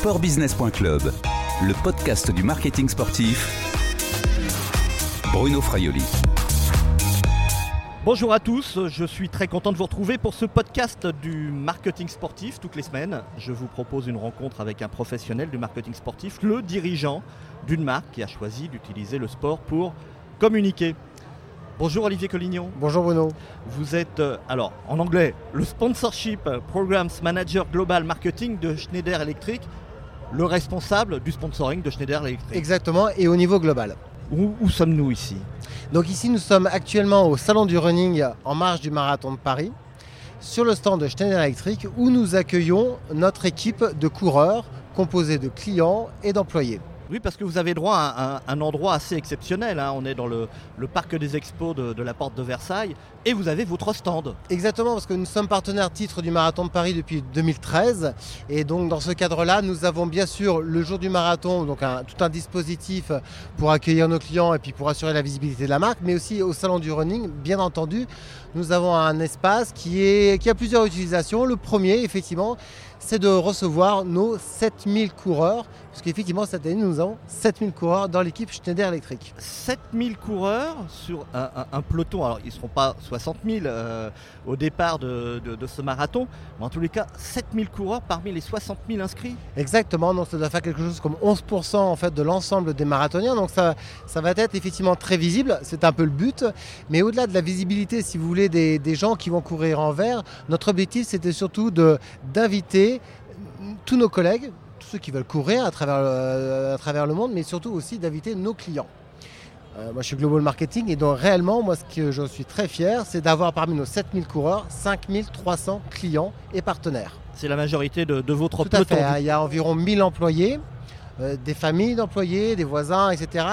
sportbusiness.club, le podcast du marketing sportif. Bruno Fraioli. Bonjour à tous, je suis très content de vous retrouver pour ce podcast du marketing sportif. Toutes les semaines, je vous propose une rencontre avec un professionnel du marketing sportif, le dirigeant d'une marque qui a choisi d'utiliser le sport pour communiquer. Bonjour Olivier Collignon. Bonjour Bruno. Vous êtes, euh, alors en anglais, le Sponsorship Programs Manager Global Marketing de Schneider Electric, le responsable du sponsoring de Schneider Electric. Exactement, et au niveau global. Où, où sommes-nous ici? Donc ici, nous sommes actuellement au Salon du Running en marge du Marathon de Paris, sur le stand de Schneider Electric, où nous accueillons notre équipe de coureurs composée de clients et d'employés. Oui, parce que vous avez droit à un, endroit assez exceptionnel. hein. On est dans le, parc des expos de, la porte de Versailles et vous avez votre stand. Exactement, parce que nous sommes partenaires titre du Marathon de Paris depuis 2013. Et donc dans ce cadre-là, nous avons bien sûr le jour du marathon, donc tout un dispositif pour accueillir nos clients et puis pour assurer la visibilité de la marque, mais aussi au Salon du Running, bien entendu, nous avons un espace qui, est, qui a plusieurs utilisations. Le premier, effectivement, c'est de recevoir nos 7000 coureurs, parce qu'effectivement, cette année, nous avons 7000 coureurs dans l'équipe Schneider Electric. 7000 coureurs sur un, un- un peloton. Alors, ils ne seront pas 60 000 euh, au départ de, de- de ce marathon, mais en tous les cas, 7000 coureurs parmi les 60 000 inscrits. Exactement, donc ça doit faire quelque chose comme 11% en fait de l'ensemble des marathoniens, donc ça, ça va être effectivement très visible, c'est un peu le but, mais au-delà de la visibilité, si vous voulez, des, des gens qui vont courir en vert, notre objectif c'était surtout d'inviter tous nos collègues, tous ceux qui veulent courir à travers le, à travers le monde, mais surtout aussi d'inviter nos clients. Euh, moi je suis Global Marketing et donc réellement, moi ce que je suis très fier, c'est d'avoir parmi nos 7000 coureurs, 5300 clients et partenaires. C'est la majorité de, de votre Tout à fait. hein. Il y a environ 1000 employés, euh, des familles d'employés, des voisins, etc.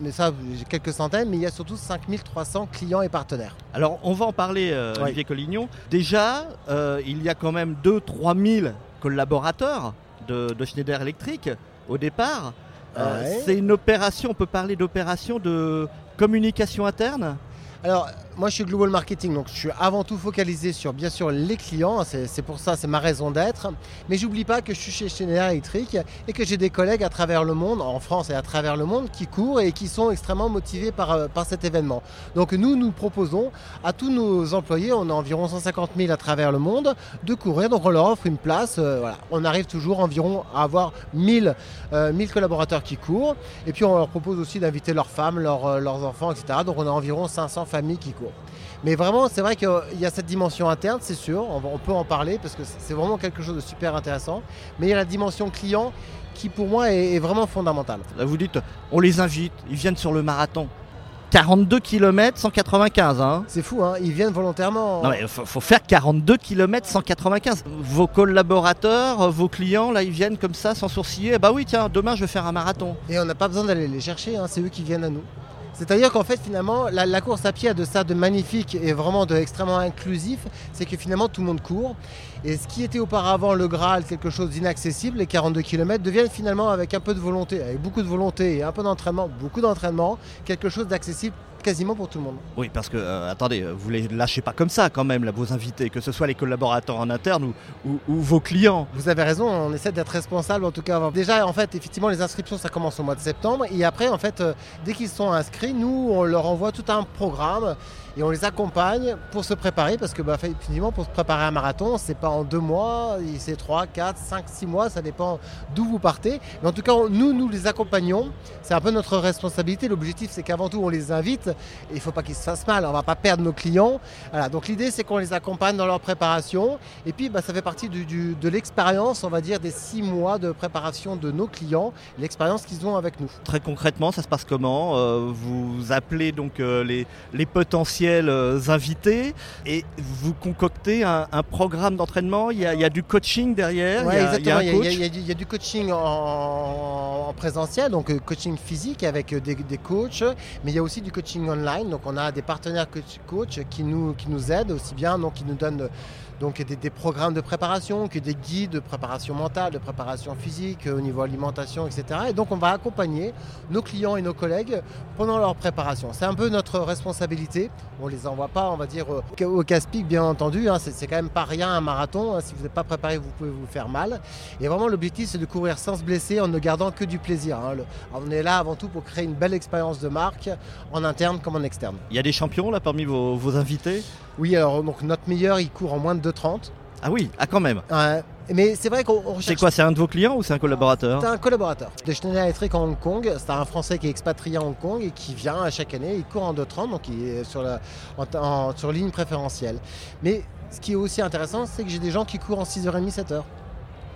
Mais ça, j'ai quelques centaines, mais il y a surtout 5300 clients et partenaires. Alors, on va en parler, euh, Oui. Olivier Collignon. Déjà, euh, il y a quand même 2-3 000 collaborateurs de, de Schneider Electric au départ. Euh, Ouais. C'est une opération, on peut parler d'opération de communication interne? Alors, moi, je suis Global Marketing, donc je suis avant tout focalisé sur, bien sûr, les clients. C'est pour ça, c'est ma raison d'être. Mais j'oublie pas que je suis chez Schneider Electric et que j'ai des collègues à travers le monde, en France et à travers le monde, qui courent et qui sont extrêmement motivés par, euh, par cet événement. Donc, nous, nous proposons à tous nos employés, on a environ 150 000 à travers le monde, de courir. Donc, on leur offre une place. euh. On arrive toujours environ à avoir 1000, euh, 1000 collaborateurs qui courent. Et puis, on leur propose aussi d'inviter leurs femmes, leurs, euh, leurs enfants, etc. Donc, on a environ 500 familles qui courent. Mais vraiment, c'est vrai qu'il y a cette dimension interne, c'est sûr, on, peut en parler parce que c'est vraiment quelque chose de super intéressant. Mais il y a la dimension client qui, pour moi, est, vraiment fondamentale. Là, vous dites, on les invite, ils viennent sur le marathon. 42 km 195, hein C'est fou, hein ils viennent volontairement. Non mais faut, faut faire 42 km 195. Vos collaborateurs, vos clients, là, ils viennent comme ça sans sourciller. Bah oui, tiens, demain je vais faire un marathon. Et on n'a pas besoin d'aller les chercher, hein, c'est eux qui viennent à nous. C'est-à-dire qu'en fait, finalement, la, course à pied a de ça de magnifique et vraiment de extrêmement inclusif, c'est que finalement tout le monde court. Et ce qui était auparavant le Graal, quelque chose d'inaccessible, les 42 km, deviennent finalement avec un peu de volonté, avec beaucoup de volonté et un peu d'entraînement, beaucoup d'entraînement, quelque chose d'accessible quasiment pour tout le monde. Oui, parce que, euh, attendez, vous les lâchez pas comme ça quand même, là, vos invités, que ce soit les collaborateurs en interne ou, ou- ou vos clients. Vous avez raison, on essaie d'être responsable en tout cas. Déjà, en fait, effectivement, les inscriptions, ça commence au mois de septembre. Et après, en fait, euh, dès qu'ils sont inscrits, nous, on leur envoie tout un programme et on les accompagne pour se préparer. Parce que, bah, effectivement, pour se préparer à un marathon, c'est pas en deux mois, c'est trois, quatre, cinq, six mois, ça dépend d'où vous partez. Mais en tout cas, nous, nous les accompagnons. C'est un peu notre responsabilité. L'objectif, c'est qu'avant tout, on les invite. Il ne faut pas qu'ils se fassent mal. On va pas perdre nos clients. Donc l'idée, c'est qu'on les accompagne dans leur préparation. Et puis, bah, ça fait partie de l'expérience, on va dire, des six mois de préparation de nos clients, l'expérience qu'ils ont avec nous. Très concrètement, ça se passe comment? Euh, Vous appelez donc euh, les, potentiels euh, invités et vous concoctez un programme d'entraînement. Il y, a, il y a du coaching derrière. Ouais, il, y a, il y coach. il y du- coaching en, en présentiel, donc euh, coaching physique avec euh, des, des coachs, mais il y a aussi du coaching coaching online. Donc on a des partenaires coach, coach qui, nous, qui nous aident aussi bien, donc qui nous donnent donc des, programmes de préparation, des guides de préparation mentale, de préparation physique, au niveau alimentation, etc. Et donc on va accompagner nos clients et nos collègues pendant leur préparation. C'est un peu notre responsabilité. On ne les envoie pas, on va dire, au casse-pique, bien entendu. Hein. C'est quand même pas rien un marathon. Hein. Si vous n'êtes pas préparé, vous pouvez vous faire mal. Et vraiment, l'objectif, c'est de courir sans se blesser en ne gardant que du plaisir. Hein. On est là avant tout pour créer une belle expérience de marque, en interne comme en externe. Il y a des champions là parmi vos invités? Oui, alors donc notre meilleur, il court en moins de 2,30. Ah oui, ah quand même. Mais c'est vrai qu'on recherche. C'est quoi C'est un de vos clients ou c'est un collaborateur C'est un collaborateur de Schneider Electric en Hong Kong. C'est un Français qui est expatrié à Hong Kong et qui vient à chaque année. Il court en 2,30, donc il est sur, la, en, en, sur ligne préférentielle. Mais ce qui est aussi intéressant, c'est que j'ai des gens qui courent en 6h30, 7h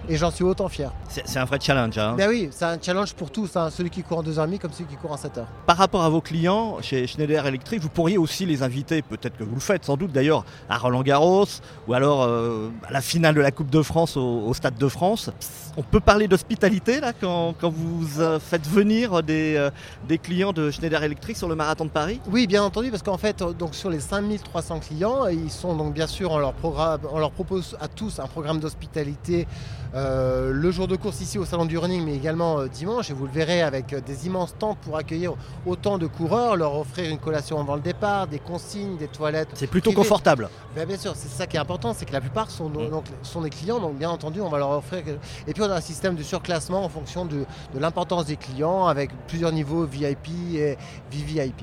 et j'en suis autant fier. C'est un vrai challenge. Hein. Ben oui, c'est un challenge pour tous, hein, celui qui court en 2h30 comme celui qui court en 7h. Par rapport à vos clients chez Schneider Electric, vous pourriez aussi les inviter, peut-être que vous le faites sans doute d'ailleurs, à Roland Garros ou alors euh, à la finale de la Coupe de France au, au Stade de France. On peut parler d'hospitalité là quand, quand vous euh, faites venir des, euh, des clients de Schneider Electric sur le marathon de Paris? Oui, bien entendu, parce qu'en fait, donc sur les 5300 clients, ils sont donc bien sûr, on leur, programme, on leur propose à tous un programme d'hospitalité euh, le jour de course ici au salon du running, mais également euh, dimanche. Et vous le verrez avec euh, des immenses temps pour accueillir autant de coureurs, leur offrir une collation avant le départ, des consignes, des toilettes. C'est plutôt privées. confortable. Ben, bien sûr, c'est ça qui est important, c'est que la plupart sont, mmh. donc, sont des clients, donc bien entendu, on va leur offrir. Et puis on a un système de surclassement en fonction de, de l'importance des clients avec plusieurs niveaux VIP et VVIP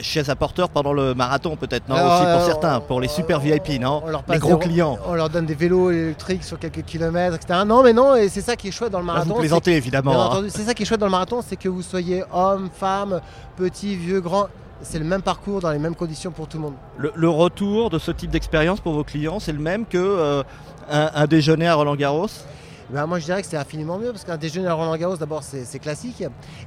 chaise à porteur pendant le marathon peut-être, non Alors, Aussi pour euh, certains, pour les super VIP, non Les gros clients. On leur donne des vélos électriques sur quelques kilomètres, etc. Non, mais non, et c'est ça qui est chouette dans le marathon. Là, vous plaisantez évidemment. Hein. C'est ça qui est chouette dans le marathon, c'est que vous soyez homme, femme, petit, vieux, grand. C'est le même parcours dans les mêmes conditions pour tout le monde. Le, le retour de ce type d'expérience pour vos clients, c'est le même que euh, un, un déjeuner à Roland Garros ben moi je dirais que c'est infiniment mieux parce qu'un déjeuner à Roland Garros d'abord c'est classique.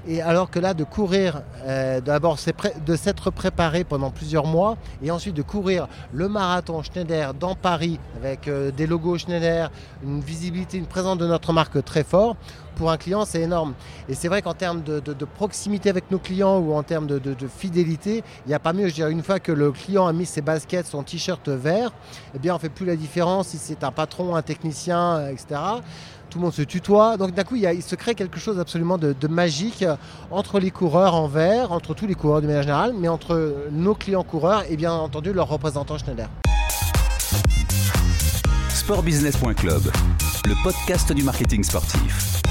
Et alors que là de courir euh, d'abord de s'être préparé pendant plusieurs mois et ensuite de courir le marathon Schneider dans Paris avec euh, des logos Schneider, une visibilité, une présence de notre marque très fort pour un client, c'est énorme. Et c'est vrai qu'en termes de, proximité avec nos clients ou en termes de, fidélité, il n'y a pas mieux. Je dirais, une fois que le client a mis ses baskets, son t-shirt vert, eh bien, on ne fait plus la différence si c'est un patron, un technicien, etc tout le monde se tutoie. Donc d'un coup, il, se crée quelque chose absolument de, de, magique entre les coureurs en vert, entre tous les coureurs de manière générale, mais entre nos clients coureurs et bien entendu leurs représentants Schneider. Sportbusiness.club, le podcast du marketing sportif.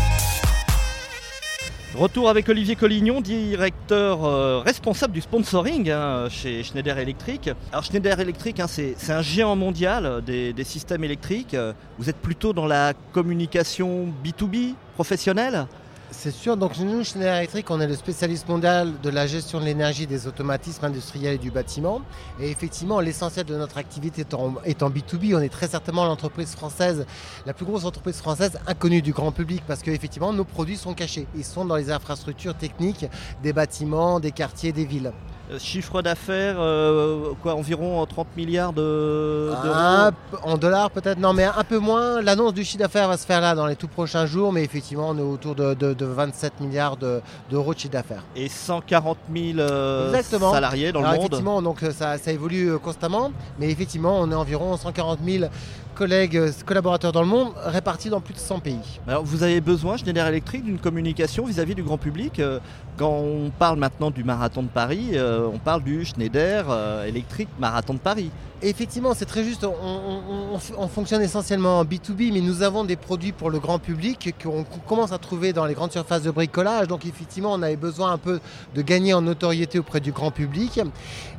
Retour avec Olivier Collignon, directeur euh, responsable du sponsoring hein, chez Schneider Electric. Alors Schneider Electric, hein, c'est un géant mondial des, des, systèmes électriques. Vous êtes plutôt dans la communication B2B professionnelle? C'est sûr, donc nous, Schneider Electric, on est le spécialiste mondial de la gestion de l'énergie des automatismes industriels et du bâtiment. Et effectivement, l'essentiel de notre activité est en, est en, B2B. On est très certainement l'entreprise française, la plus grosse entreprise française inconnue du grand public parce qu'effectivement, nos produits sont cachés. Ils sont dans les infrastructures techniques des bâtiments, des quartiers, des villes. Euh, chiffre d'affaires, euh, quoi, environ 30 milliards d'euros ah, En dollars peut-être, non, mais un peu moins. L'annonce du chiffre d'affaires va se faire là dans les tout prochains jours, mais effectivement, on est autour de, de, de 27 milliards d'euros de, de, chiffre d'affaires. Et 140 000 euh, salariés dans Alors, le monde Effectivement, donc ça, ça, évolue constamment, mais effectivement, on est environ 140 000 collègues, collaborateurs dans le monde, répartis dans plus de 100 pays. Vous avez besoin, Schneider Electric, d'une communication vis-à-vis -vis du grand public. Quand on parle maintenant du marathon de Paris, on parle du Schneider Electric Marathon de Paris. Effectivement, c'est très juste. On, on, on, fonctionne essentiellement en B2B, mais nous avons des produits pour le grand public qu'on commence à trouver dans les grandes surfaces de bricolage. Donc, effectivement, on avait besoin un peu de gagner en notoriété auprès du grand public.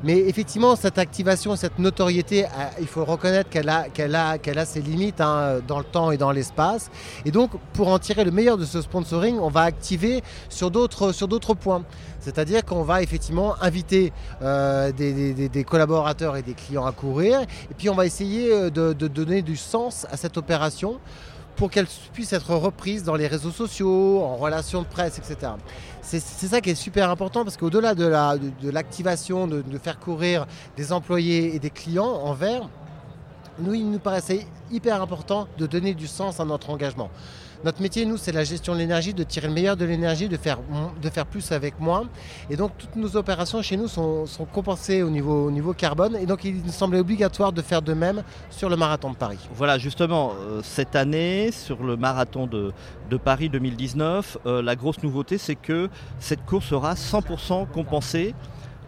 Mais effectivement, cette activation, cette notoriété, il faut reconnaître qu'elle a, ses limites hein, dans le temps et dans l'espace. Et donc, pour en tirer le meilleur de ce sponsoring, on va activer sur d'autres points. C'est-à-dire qu'on va effectivement inviter euh, des, collaborateurs et des clients à courir et puis on va essayer euh, de, donner du sens à cette opération pour qu'elle puisse être reprise dans les réseaux sociaux, en relations de presse, etc. C'est ça qui est super important parce qu'au-delà de l'activation, la, de, faire courir des employés et des clients en vert, nous, il nous paraissait hyper important de donner du sens à notre engagement. Notre métier, nous, c'est la gestion de l'énergie, de tirer le meilleur de l'énergie, de faire, de plus avec moins. Et donc, toutes nos opérations chez nous sont, compensées au niveau, au niveau carbone. Et donc, il nous semblait obligatoire de faire de même sur le marathon de Paris. Voilà, justement, euh, cette année, sur le marathon de, Paris 2019, euh, la grosse nouveauté, c'est que cette course sera 100% compensée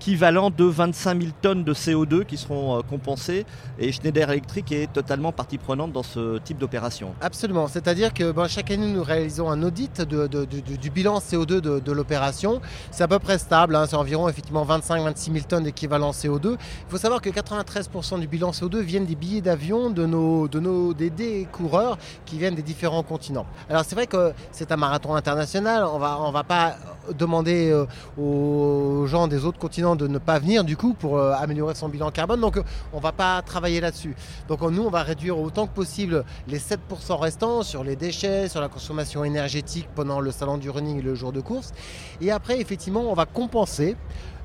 équivalent de 25 000 tonnes de CO2 qui seront euh, compensées et Schneider Electric est totalement partie prenante dans ce type d'opération. Absolument, c'est-à-dire que ben, chaque année nous réalisons un audit du bilan CO2 de, l'opération. C'est à peu près stable, hein. c'est environ effectivement 25-26 000 tonnes d'équivalent CO2. Il faut savoir que 93% du bilan CO2 viennent des billets d'avion de nos, de des, coureurs qui viennent des différents continents. Alors c'est vrai que c'est un marathon international, on va, on va pas demander euh, aux gens des autres continents de ne pas venir du coup pour euh, améliorer son bilan carbone. Donc euh, on ne va pas travailler là-dessus. Donc nous, on va réduire autant que possible les 7% restants sur les déchets, sur la consommation énergétique pendant le salon du running et le jour de course. Et après, effectivement, on va compenser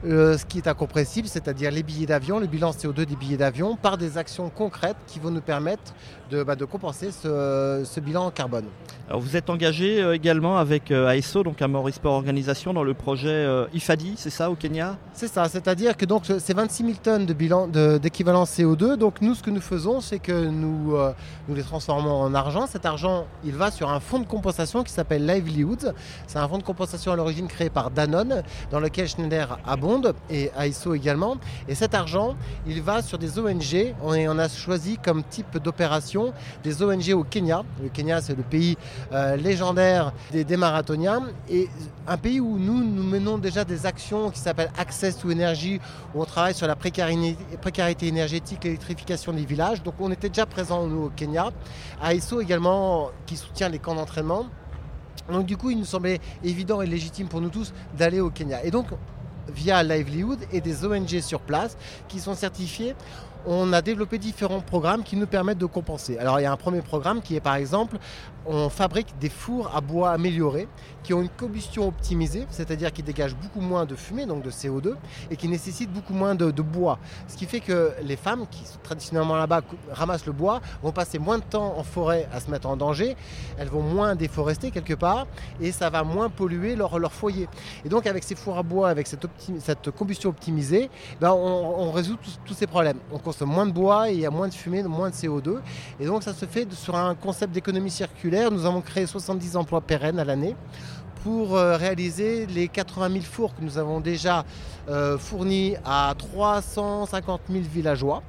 ce qui est incompressible, c'est-à-dire les billets d'avion, le bilan CO2 des billets d'avion, par des actions concrètes qui vont nous permettre de, bah, compenser ce, bilan carbone. Alors vous êtes engagé euh, également avec euh, ASO, donc à Sport Organisation, dans le projet euh, IFADI, c'est ça, au Kenya? C'est ça, c'est-à-dire que donc c'est 26 000 tonnes de bilan d'équivalent CO2. Donc nous, ce que nous faisons, c'est que nous, nous les transformons en argent. Cet argent, il va sur un fonds de compensation qui s'appelle Livelihoods. C'est un fonds de compensation à l'origine créé par Danone, dans lequel Schneider abonde et ASO également. Et cet argent, il va sur des ONG. On, on a choisi comme type d'opération des ONG au Kenya. Le Kenya, c'est le pays euh, légendaire des, marathoniens et un pays où nous, nous menons déjà des actions qui s'appellent Access to Energy, où on travaille sur la précarité, précarité énergétique, l'électrification des villages. Donc on était déjà présent nous au Kenya. ASO également qui soutient les camps d'entraînement. Donc du coup, il nous semblait évident et légitime pour nous tous d'aller au Kenya. Et donc, via Livelihood et des ONG sur place qui sont certifiés on a développé différents programmes qui nous permettent de compenser. Alors il y a un premier programme qui est par exemple, on fabrique des fours à bois améliorés qui ont une combustion optimisée, c'est-à-dire qui dégagent beaucoup moins de fumée, donc de CO2, et qui nécessitent beaucoup moins de, bois. Ce qui fait que les femmes qui traditionnellement là-bas ramassent le bois vont passer moins de temps en forêt à se mettre en danger, elles vont moins déforester quelque part, et ça va moins polluer leur, foyer. Et donc avec ces fours à bois, avec cette, combustion optimisée, ben on, résout tous ces problèmes. On consomme moins de bois il y a moins de fumée, moins de CO2. Et donc ça se fait sur un concept d'économie circulaire. Nous avons créé 70 emplois pérennes à l'année pour euh, réaliser les 80 000 fours que nous avons déjà euh, fournis à 350 000 villageois.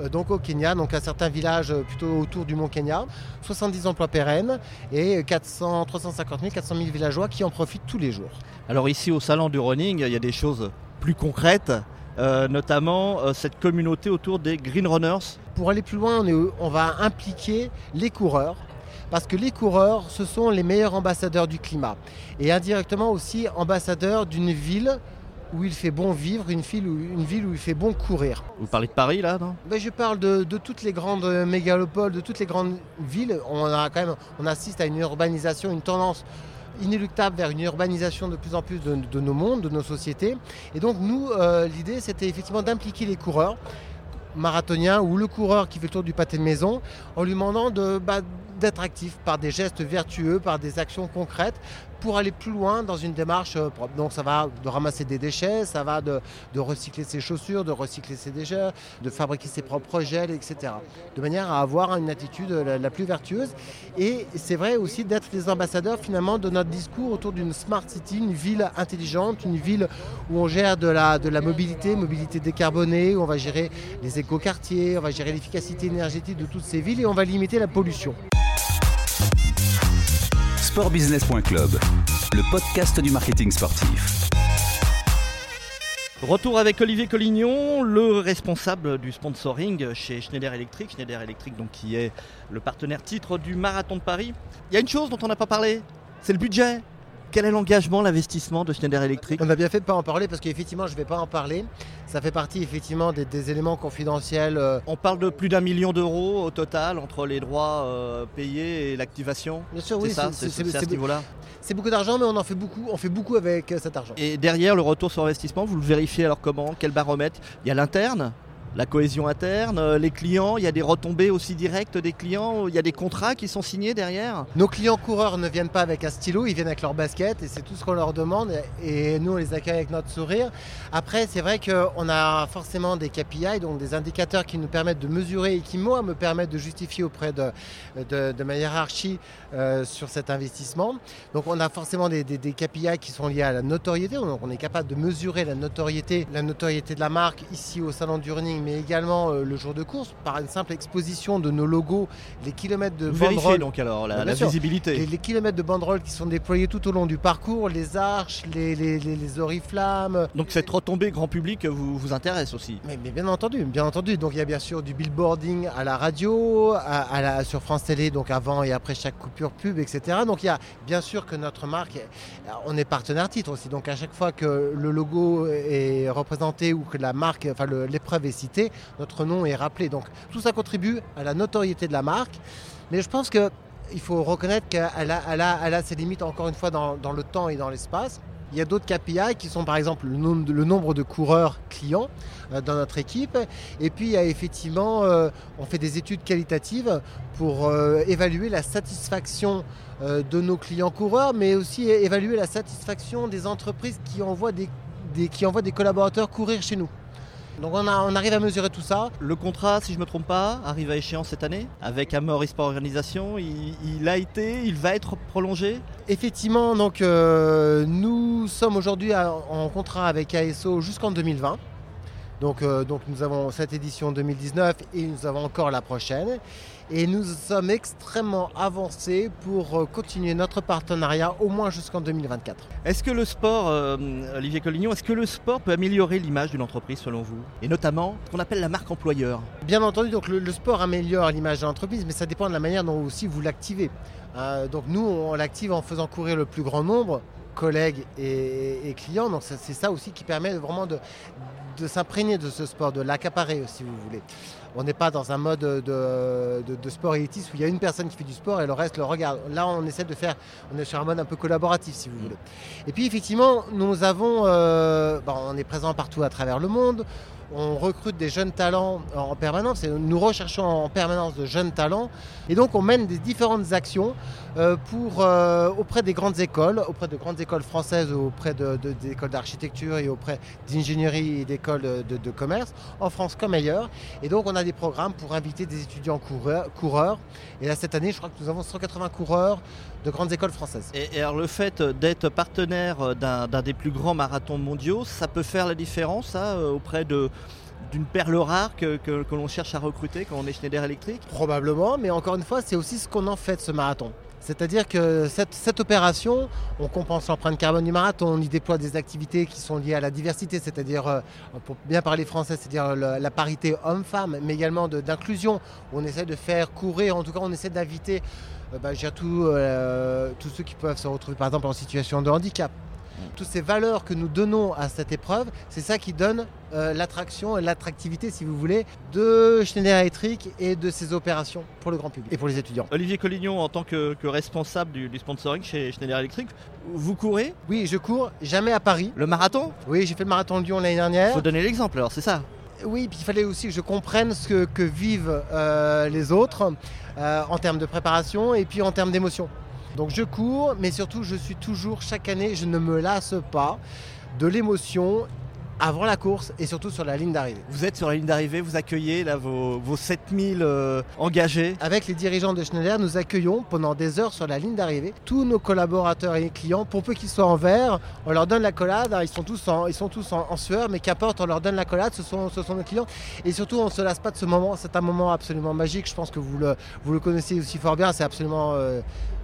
Euh, donc au Kenya, donc à certains villages plutôt autour du Mont Kenya, 70 emplois pérennes et 400, 350 000, 400 000 villageois qui en profitent tous les jours. Alors ici au salon du running, il y a des choses plus concrètes, notamment cette communauté autour des Green Runners. Pour aller plus loin, on, on va impliquer les coureurs parce que les coureurs, ce sont les meilleurs ambassadeurs du climat et indirectement aussi ambassadeurs d'une ville où il fait bon vivre, une ville, où, une ville où il fait bon courir. Vous parlez de Paris là, non? Ben, Je parle de, toutes les grandes mégalopoles, de toutes les grandes villes. On, a quand même, on assiste à une urbanisation, une tendance inéluctable vers une urbanisation de plus en plus de, nos mondes, de nos sociétés. Et donc nous, euh, l'idée c'était effectivement d'impliquer les coureurs marathoniens ou le coureur qui fait le tour du pâté de maison en lui demandant de... Bah, d'être actif par des gestes vertueux, par des actions concrètes, pour aller plus loin dans une démarche euh, propre. Donc ça va de ramasser des déchets, ça va de, recycler ses chaussures, de recycler ses déchets, de fabriquer ses propres gels, etc. De manière à avoir une attitude la, plus vertueuse. Et c'est vrai aussi d'être les ambassadeurs finalement de notre discours autour d'une smart city, une ville intelligente, une ville où on gère de la, de la mobilité, mobilité décarbonée, où on va gérer les écoquartiers, on va gérer l'efficacité énergétique de toutes ces villes et on va limiter la pollution sportbusiness.club, le podcast du marketing sportif. Retour avec Olivier Collignon, le responsable du sponsoring chez Schneider Electric. Schneider Electric, donc, qui est le partenaire titre du Marathon de Paris. Il y a une chose dont on n'a pas parlé, c'est le budget. Quel est l'engagement, l'investissement de Schneider Electric? On a bien fait de ne pas en parler parce qu'effectivement, je ne vais pas en parler. Ça fait partie effectivement des, éléments confidentiels. Euh. On parle de plus d'un million d'euros au total entre les droits euh, payés et l'activation. Bien sûr, oui, c'est ça, c'est à ce niveau-là. C'est beaucoup d'argent, mais on en fait beaucoup. On fait beaucoup avec euh, cet argent. Et derrière le retour sur investissement, vous le vérifiez alors comment? Quel baromètre? Il y a l'interne la cohésion interne, euh, les clients, il y a des retombées aussi directes des clients, il y a des contrats qui sont signés derrière. Nos clients coureurs ne viennent pas avec un stylo, ils viennent avec leur basket et c'est tout ce qu'on leur demande et nous on les accueille avec notre sourire. Après c'est vrai qu'on a forcément des KPI, donc des indicateurs qui nous permettent de mesurer et qui moi me permettent de justifier auprès de, ma hiérarchie euh, sur cet investissement. Donc on a forcément des, KPI qui sont liés à la notoriété, on est capable de mesurer la notoriété, la notoriété de la marque ici au salon du running, mais également euh, le jour de course par une simple exposition de nos logos, les kilomètres de banderole. donc alors la, visibilité. Les, kilomètres de banderoles qui sont déployés tout au long du parcours, les arches, les, les, oriflammes. Donc cette retombée grand public vous, vous intéresse aussi mais, bien entendu, bien entendu. Donc il y a bien sûr du billboarding à la radio, à, la, sur France Télé, donc avant et après chaque coupure pub, etc. Donc il y a bien sûr que notre marque, on est partenaire titre aussi. Donc à chaque fois que le logo est représenté ou que la marque, enfin l'épreuve est notre nom est rappelé. Donc tout ça contribue à la notoriété de la marque. Mais je pense qu'il faut reconnaître qu'elle a, elle a, ses limites encore une fois dans, le temps et dans l'espace. Il y a d'autres KPI qui sont par exemple le nombre de, coureurs clients euh, dans notre équipe. Et puis il y a effectivement, euh, on fait des études qualitatives pour euh, évaluer la satisfaction de nos clients coureurs, mais aussi évaluer la satisfaction des entreprises qui envoient des, qui envoient des collaborateurs courir chez nous. Donc on, arrive à mesurer tout ça. Le contrat, si je ne me trompe pas, arrive à échéance cette année avec Amor Esport Organisation. Il, a été, il va être prolongé Effectivement, donc euh, nous sommes aujourd'hui en contrat avec ASO jusqu'en 2020. Donc, euh, donc nous avons cette édition 2019 et nous avons encore la prochaine. Et nous sommes extrêmement avancés pour euh, continuer notre partenariat au moins jusqu'en 2024. Est-ce que le sport, euh, Olivier Collignon, est-ce que le sport peut améliorer l'image d'une entreprise selon vous? Et notamment ce qu'on appelle la marque employeur Bien entendu, donc le, sport améliore l'image de l'entreprise, mais ça dépend de la manière dont aussi vous l'activez. donc nous, on l'active en faisant courir le plus grand nombre collègues et, clients. Donc c'est ça aussi qui permet vraiment de, de s'imprégner de ce sport, de l'accaparer si vous voulez. On n'est pas dans un mode de, sport élitiste où il y a une personne qui fait du sport et le reste le regarde. Là, on essaie de faire, on est sur un mode un peu collaboratif si vous voulez. Et puis effectivement, nous avons, euh, on est présent partout à travers le monde on recrute des jeunes talents en permanence et nous recherchons en permanence de jeunes talents. Et donc on mène des différentes actions euh, euh, auprès des grandes écoles, auprès de grandes écoles françaises, auprès de, d'architecture et auprès d'ingénierie et d'écoles de, commerce, en France comme ailleurs. Et donc on a des programmes pour inviter des étudiants coureurs. Et là cette année, je crois que nous avons 180 coureurs de grandes écoles françaises. Et, alors le fait d'être partenaire d'un des plus grands marathons mondiaux, ça peut faire la différence euh, auprès de d'une perle rare que, l'on cherche à recruter quand on est Schneider Electric? Probablement, mais encore une fois, c'est aussi ce qu'on en fait de ce marathon. C'est-à-dire que cette, opération, on compense l'empreinte carbone du marathon, on y déploie des activités qui sont liées à la diversité, c'est-à-dire, euh, pour bien parler français, c'est-à-dire la, parité homme-femme, mais également d'inclusion. On essaie de faire courir, en tout cas on essaie d'inviter euh, bah, euh, tous ceux qui peuvent se retrouver par exemple en situation de handicap. Toutes ces valeurs que nous donnons à cette épreuve, c'est ça qui donne euh, l'attraction et l'attractivité, si vous voulez, de Schneider Electric et de ses opérations pour le grand public et pour les étudiants. Olivier Collignon, en tant que, responsable du, sponsoring chez Schneider Electric, vous courez? Oui, je cours, jamais à Paris. Le marathon? Oui, j'ai fait le marathon de Lyon l'année dernière. Il faut donner l'exemple alors, c'est ça? Oui, puis il fallait aussi que je comprenne ce que, vivent euh, les autres euh, en termes de préparation et puis en termes d'émotion. Donc je cours, mais surtout je suis toujours, chaque année, je ne me lasse pas de l'émotion avant la course et surtout sur la ligne d'arrivée. Vous êtes sur la ligne d'arrivée, vous accueillez là, vos, 7000 euh, engagés. Avec les dirigeants de Schneider, nous accueillons pendant des heures sur la ligne d'arrivée tous nos collaborateurs et clients. Pour peu qu'ils soient en vert, on leur donne la collade. Ils sont tous en, ils sont tous en, sueur, mais qu'importe, on leur donne la collade. Ce sont, ce sont nos clients. Et surtout, on ne se lasse pas de ce moment. C'est un moment absolument magique. Je pense que vous le, vous le connaissez aussi fort bien. C'est absolument. Euh,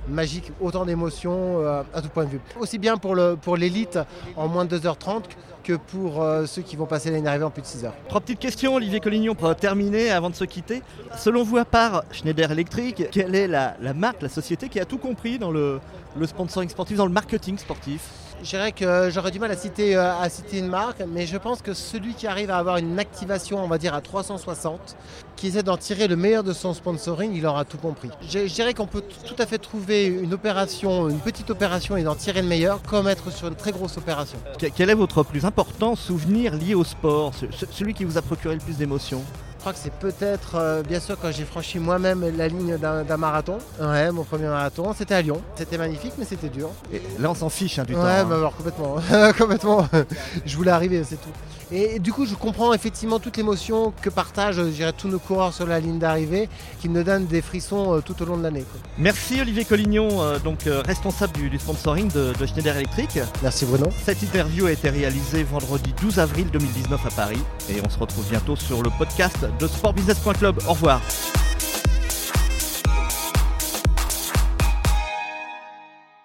magique, autant d'émotions euh, à tout point de vue. Aussi bien pour l'élite pour en moins de 2h30 que pour euh, ceux qui vont passer l'année arrivée en plus de 6 heures. Trois petites questions, Olivier Collignon, pour terminer avant de se quitter. Selon vous, à part Schneider Electric, quelle est la, marque, la société qui a tout compris dans le, le sponsoring sportif, dans le marketing sportif? Je dirais que j'aurais du mal à citer, euh, à citer une marque, mais je pense que celui qui arrive à avoir une activation, on va dire, à 360, qui essaie d'en tirer le meilleur de son sponsoring, il aura tout compris. Je, je dirais qu'on peut tout à fait trouver une opération, une petite opération et d'en tirer le meilleur, comme être sur une très grosse opération. Que- Quel est votre plus important souvenir lié au sport Ce- ce- Celui qui vous a procuré le plus d'émotions? Crois que c'est peut-être, euh, bien sûr, quand j'ai franchi moi-même la ligne d'un marathon. Ouais, mon premier marathon, c'était à Lyon. C'était magnifique, mais c'était dur. Et Là, on s'en fiche hein, du ouais, temps. hein. bah alors complètement. complètement. je voulais arriver, c'est tout. Et du coup, je comprends effectivement toute l'émotion que partagent, je dirais, tous nos coureurs sur la ligne d'arrivée, qui me donnent des frissons euh, tout au long de l'année. Merci Olivier Collignon, euh, donc euh, responsable du, du sponsoring de, de Schneider Electric. Merci Bruno. Cette interview a été réalisée vendredi 12 avril 2019 à Paris et on se retrouve bientôt sur le podcast de sportbusiness.club. Au revoir.